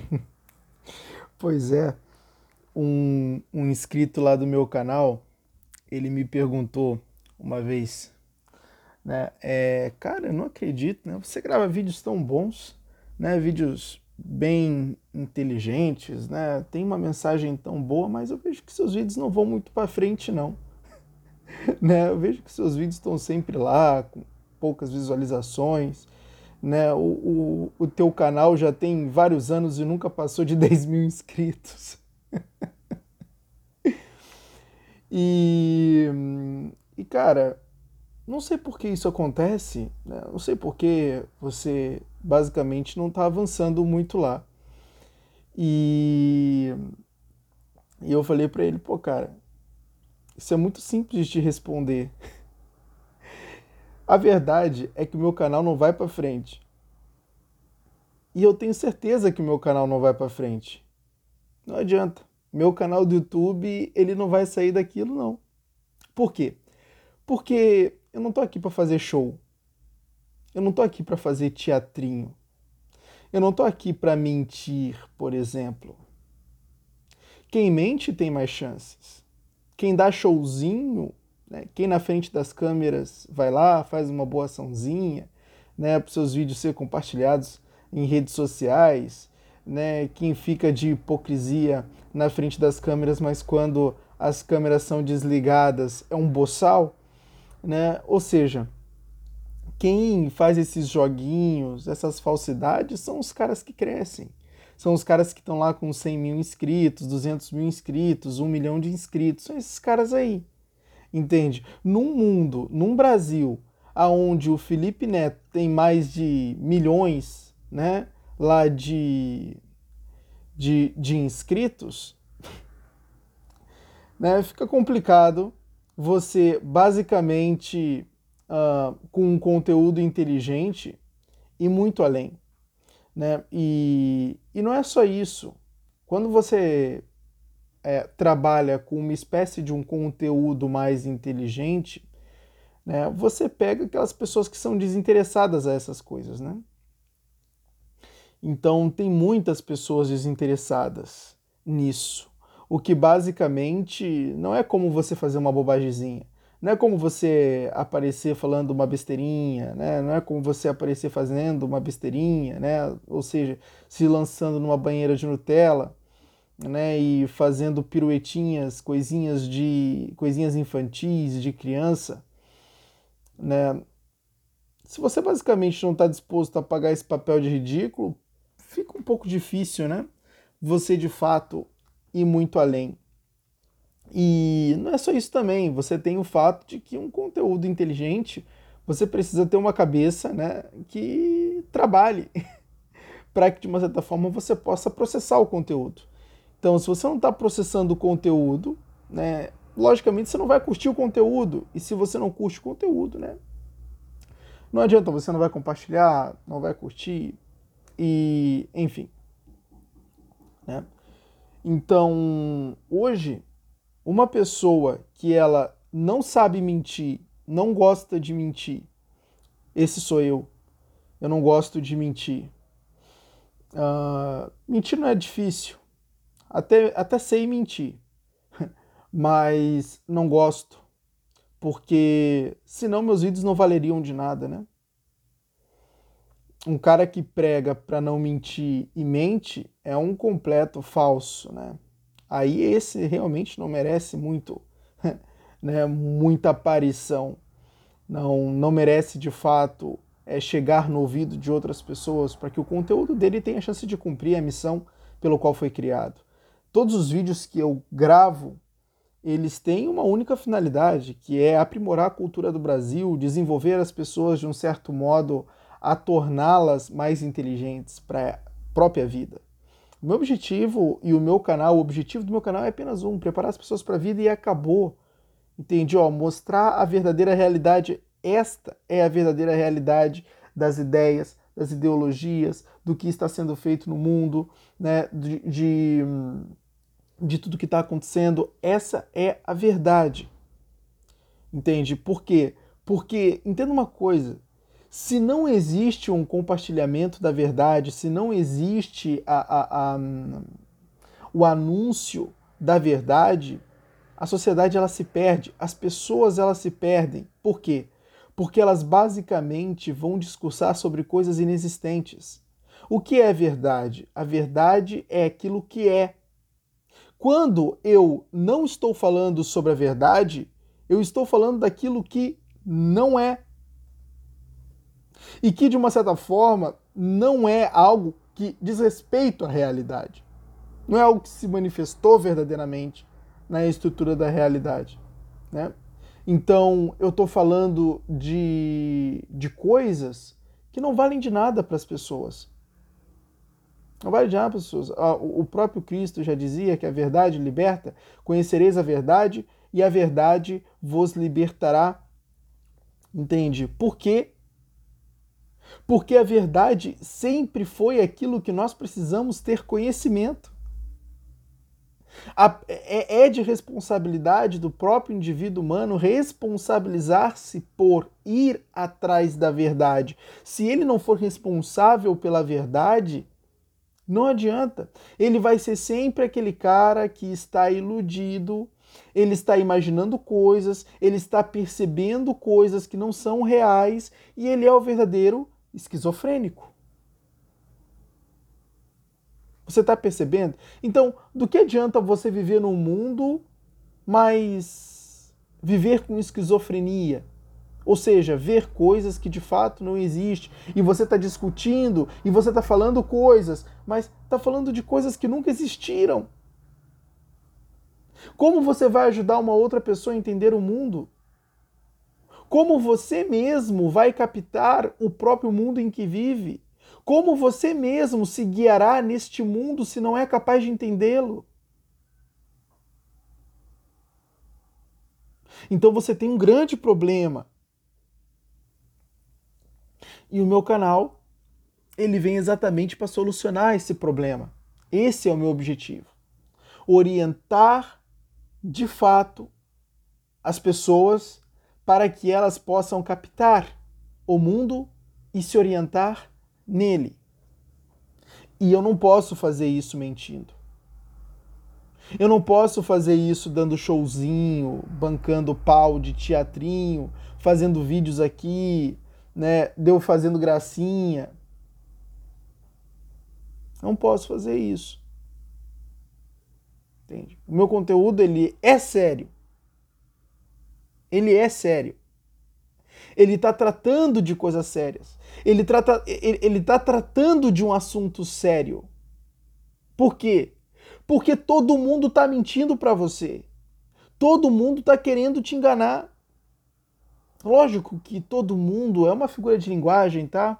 pois é, um, um inscrito lá do meu canal, ele me perguntou uma vez, né? É, cara, eu não acredito, né? Você grava vídeos tão bons, né? Vídeos bem inteligentes, né? Tem uma mensagem tão boa, mas eu vejo que seus vídeos não vão muito para frente, não. né? Eu vejo que seus vídeos estão sempre lá, com poucas visualizações, né? O, o, o teu canal já tem vários anos e nunca passou de 10 mil inscritos. e, e, cara, não sei por que isso acontece, né? não sei por que você basicamente não está avançando muito lá. E, e eu falei para ele, pô, cara, isso é muito simples de responder. A verdade é que o meu canal não vai para frente. E eu tenho certeza que o meu canal não vai para frente. Não adianta. Meu canal do YouTube, ele não vai sair daquilo não. Por quê? Porque eu não tô aqui para fazer show. Eu não tô aqui para fazer teatrinho. Eu não tô aqui para mentir, por exemplo. Quem mente tem mais chances. Quem dá showzinho né? Quem na frente das câmeras vai lá, faz uma boa açãozinha, né, para os seus vídeos serem compartilhados em redes sociais, né, quem fica de hipocrisia na frente das câmeras, mas quando as câmeras são desligadas é um boçal, né? Ou seja, quem faz esses joguinhos, essas falsidades, são os caras que crescem. São os caras que estão lá com 100 mil inscritos, 200 mil inscritos, 1 milhão de inscritos. São esses caras aí entende? Num mundo, num Brasil, aonde o Felipe Neto tem mais de milhões, né, lá de, de, de inscritos, né, fica complicado você basicamente uh, com um conteúdo inteligente e muito além, né? E, e não é só isso. Quando você é, trabalha com uma espécie de um conteúdo mais inteligente, né, você pega aquelas pessoas que são desinteressadas a essas coisas, né? Então tem muitas pessoas desinteressadas nisso, o que basicamente não é como você fazer uma bobagemzinha, não é como você aparecer falando uma besteirinha, né? não é como você aparecer fazendo uma besteirinha, né? ou seja, se lançando numa banheira de Nutella, né, e fazendo piruetinhas, coisinhas de coisinhas infantis de criança, né? Se você basicamente não está disposto a pagar esse papel de ridículo, fica um pouco difícil, né? Você de fato ir muito além. E não é só isso também, você tem o fato de que um conteúdo inteligente, você precisa ter uma cabeça, né, que trabalhe para que de uma certa forma você possa processar o conteúdo. Então, se você não está processando o conteúdo, né, logicamente você não vai curtir o conteúdo. E se você não curte o conteúdo, né, não adianta, você não vai compartilhar, não vai curtir e, enfim. Né? Então, hoje, uma pessoa que ela não sabe mentir, não gosta de mentir, esse sou eu. Eu não gosto de mentir. Uh, mentir não é difícil. Até, até sei mentir, mas não gosto, porque senão meus vídeos não valeriam de nada, né? Um cara que prega para não mentir e mente é um completo falso, né? Aí esse realmente não merece muito, né, muita aparição. Não, não merece de fato é, chegar no ouvido de outras pessoas para que o conteúdo dele tenha chance de cumprir a missão pelo qual foi criado todos os vídeos que eu gravo, eles têm uma única finalidade, que é aprimorar a cultura do Brasil, desenvolver as pessoas de um certo modo a torná-las mais inteligentes para a própria vida. O meu objetivo e o meu canal, o objetivo do meu canal é apenas um, preparar as pessoas para a vida e acabou. Entendi? Ó, mostrar a verdadeira realidade. Esta é a verdadeira realidade das ideias, das ideologias, do que está sendo feito no mundo, né? de, de de tudo que está acontecendo. Essa é a verdade. Entende? Por quê? Porque, entenda uma coisa, Se não existe um compartilhamento da verdade, se não existe a, a, a, o anúncio da verdade, a sociedade ela se perde, as pessoas elas se perdem. Por quê? Porque elas basicamente vão discursar sobre coisas inexistentes. O que é verdade? A verdade é aquilo que é. Quando eu não estou falando sobre a verdade, eu estou falando daquilo que não é. E que, de uma certa forma, não é algo que diz respeito à realidade. Não é algo que se manifestou verdadeiramente na estrutura da realidade. Né? Então, eu estou falando de, de coisas que não valem de nada para as pessoas. Não para as pessoas. O próprio Cristo já dizia que a verdade liberta, conhecereis a verdade e a verdade vos libertará. Entende? Por quê? Porque a verdade sempre foi aquilo que nós precisamos ter conhecimento. É, é de responsabilidade do próprio indivíduo humano responsabilizar-se por ir atrás da verdade. Se ele não for responsável pela verdade, não adianta. Ele vai ser sempre aquele cara que está iludido, ele está imaginando coisas, ele está percebendo coisas que não são reais e ele é o verdadeiro esquizofrênico. Você está percebendo? Então, do que adianta você viver num mundo, mas viver com esquizofrenia? Ou seja, ver coisas que de fato não existem. E você está discutindo, e você está falando coisas, mas está falando de coisas que nunca existiram. Como você vai ajudar uma outra pessoa a entender o mundo? Como você mesmo vai captar o próprio mundo em que vive? Como você mesmo se guiará neste mundo se não é capaz de entendê-lo? Então você tem um grande problema. E o meu canal, ele vem exatamente para solucionar esse problema. Esse é o meu objetivo. Orientar de fato as pessoas para que elas possam captar o mundo e se orientar nele. E eu não posso fazer isso mentindo. Eu não posso fazer isso dando showzinho, bancando pau de teatrinho, fazendo vídeos aqui, né, deu fazendo gracinha. Não posso fazer isso. Entende? O meu conteúdo ele é sério. Ele é sério. Ele está tratando de coisas sérias. Ele está ele, ele tá tratando de um assunto sério. Por quê? Porque todo mundo está mentindo para você. Todo mundo está querendo te enganar. Lógico que todo mundo é uma figura de linguagem, tá?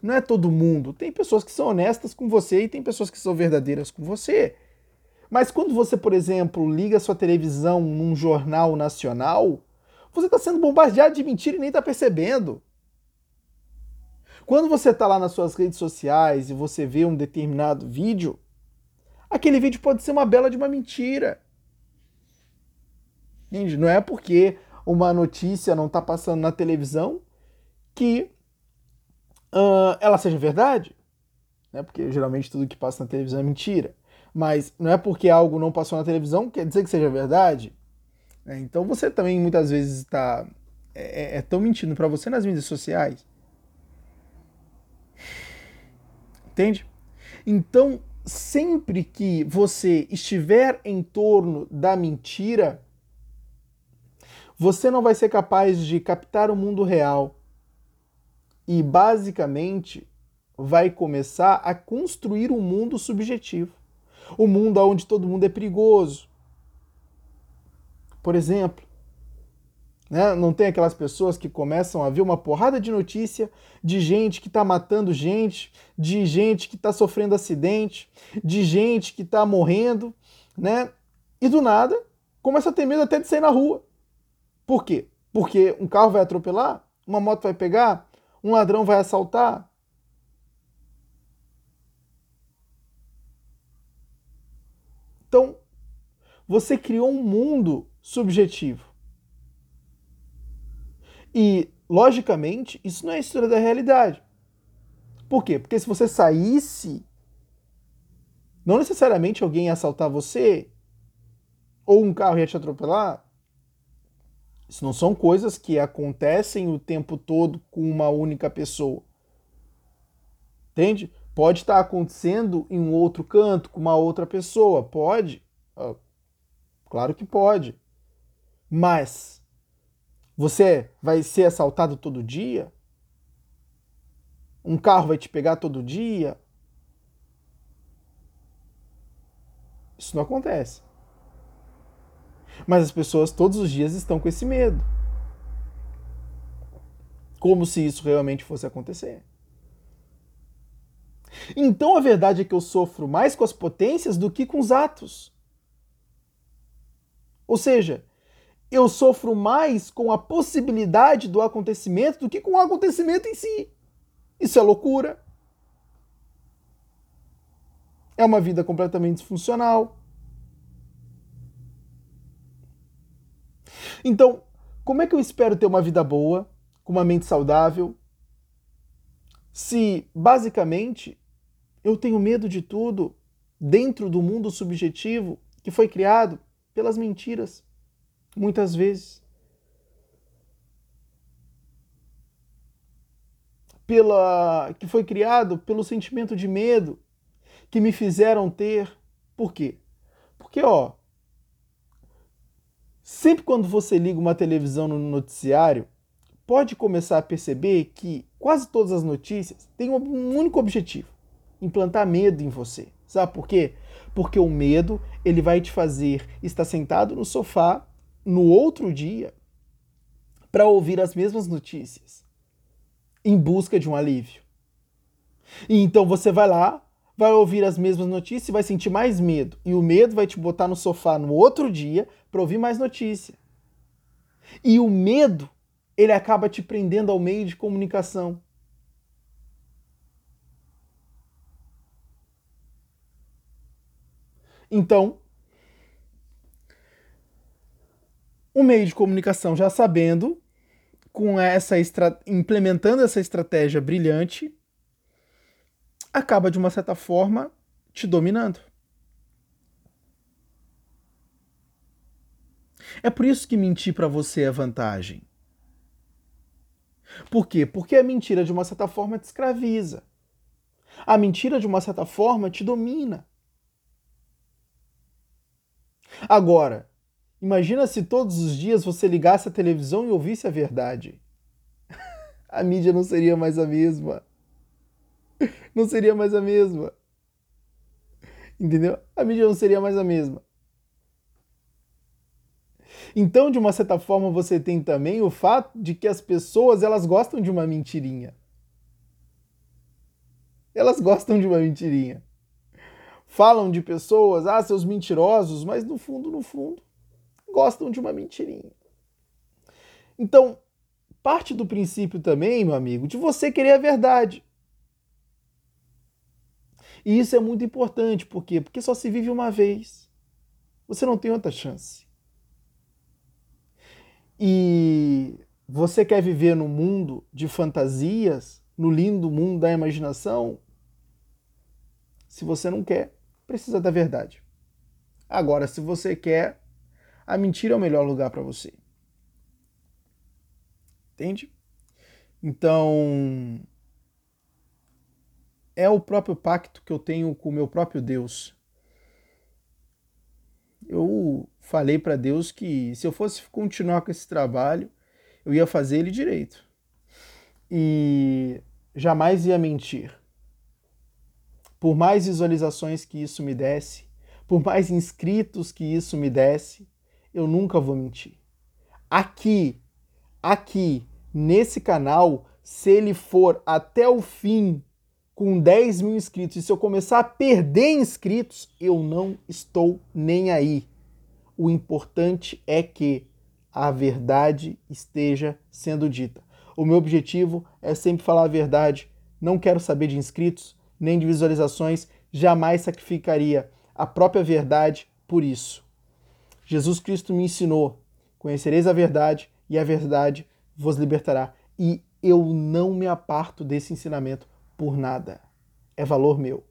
Não é todo mundo. Tem pessoas que são honestas com você e tem pessoas que são verdadeiras com você. Mas quando você, por exemplo, liga sua televisão num jornal nacional, você está sendo bombardeado de mentira e nem está percebendo. Quando você está lá nas suas redes sociais e você vê um determinado vídeo, aquele vídeo pode ser uma bela de uma mentira. Entende? Não é porque uma notícia não está passando na televisão que uh, ela seja verdade. Né? Porque geralmente tudo que passa na televisão é mentira. Mas não é porque algo não passou na televisão quer dizer que seja verdade. É, então você também muitas vezes está é, é, tão mentindo para você nas mídias sociais. Entende? Então, sempre que você estiver em torno da mentira, você não vai ser capaz de captar o mundo real e basicamente vai começar a construir um mundo subjetivo. O um mundo onde todo mundo é perigoso, por exemplo. Né? Não tem aquelas pessoas que começam a ver uma porrada de notícia de gente que está matando gente, de gente que está sofrendo acidente, de gente que está morrendo, né? E do nada começa a ter medo até de sair na rua. Por quê? Porque um carro vai atropelar, uma moto vai pegar, um ladrão vai assaltar. Então, você criou um mundo subjetivo. E logicamente, isso não é a história da realidade. Por quê? Porque se você saísse, não necessariamente alguém ia assaltar você, ou um carro ia te atropelar. Isso não são coisas que acontecem o tempo todo com uma única pessoa. Entende? Pode estar acontecendo em um outro canto com uma outra pessoa. Pode. Claro que pode. Mas você vai ser assaltado todo dia? Um carro vai te pegar todo dia? Isso não acontece. Mas as pessoas todos os dias estão com esse medo. Como se isso realmente fosse acontecer. Então a verdade é que eu sofro mais com as potências do que com os atos. Ou seja, eu sofro mais com a possibilidade do acontecimento do que com o acontecimento em si. Isso é loucura. É uma vida completamente disfuncional. Então, como é que eu espero ter uma vida boa, com uma mente saudável, se basicamente eu tenho medo de tudo dentro do mundo subjetivo que foi criado pelas mentiras, muitas vezes. Pela que foi criado pelo sentimento de medo que me fizeram ter. Por quê? Porque ó, Sempre quando você liga uma televisão no noticiário, pode começar a perceber que quase todas as notícias têm um único objetivo: implantar medo em você. Sabe por quê? Porque o medo ele vai te fazer estar sentado no sofá no outro dia para ouvir as mesmas notícias, em busca de um alívio. E então você vai lá, vai ouvir as mesmas notícias e vai sentir mais medo. E o medo vai te botar no sofá no outro dia para ouvir mais notícia. E o medo, ele acaba te prendendo ao meio de comunicação. Então, o meio de comunicação já sabendo, com essa implementando essa estratégia brilhante, acaba de uma certa forma te dominando. É por isso que mentir para você é vantagem. Por quê? Porque a mentira, de uma certa forma, te escraviza. A mentira, de uma certa forma, te domina. Agora, imagina se todos os dias você ligasse a televisão e ouvisse a verdade. A mídia não seria mais a mesma. Não seria mais a mesma. Entendeu? A mídia não seria mais a mesma. Então, de uma certa forma, você tem também o fato de que as pessoas elas gostam de uma mentirinha. Elas gostam de uma mentirinha. Falam de pessoas, ah, seus mentirosos, mas no fundo, no fundo, gostam de uma mentirinha. Então, parte do princípio também, meu amigo, de você querer a verdade. E isso é muito importante, por quê? Porque só se vive uma vez. Você não tem outra chance. E você quer viver no mundo de fantasias, no lindo mundo da imaginação? Se você não quer, precisa da verdade. Agora, se você quer, a mentira é o melhor lugar para você. Entende? Então, é o próprio pacto que eu tenho com o meu próprio Deus. Eu falei para Deus que se eu fosse continuar com esse trabalho, eu ia fazer ele direito. E jamais ia mentir. Por mais visualizações que isso me desse, por mais inscritos que isso me desse, eu nunca vou mentir. Aqui, aqui, nesse canal, se ele for até o fim com 10 mil inscritos e se eu começar a perder inscritos, eu não estou nem aí. O importante é que a verdade esteja sendo dita. O meu objetivo é sempre falar a verdade. Não quero saber de inscritos nem de visualizações. Jamais sacrificaria a própria verdade por isso. Jesus Cristo me ensinou: conhecereis a verdade e a verdade vos libertará. e eu não me aparto desse ensinamento por nada. É valor meu.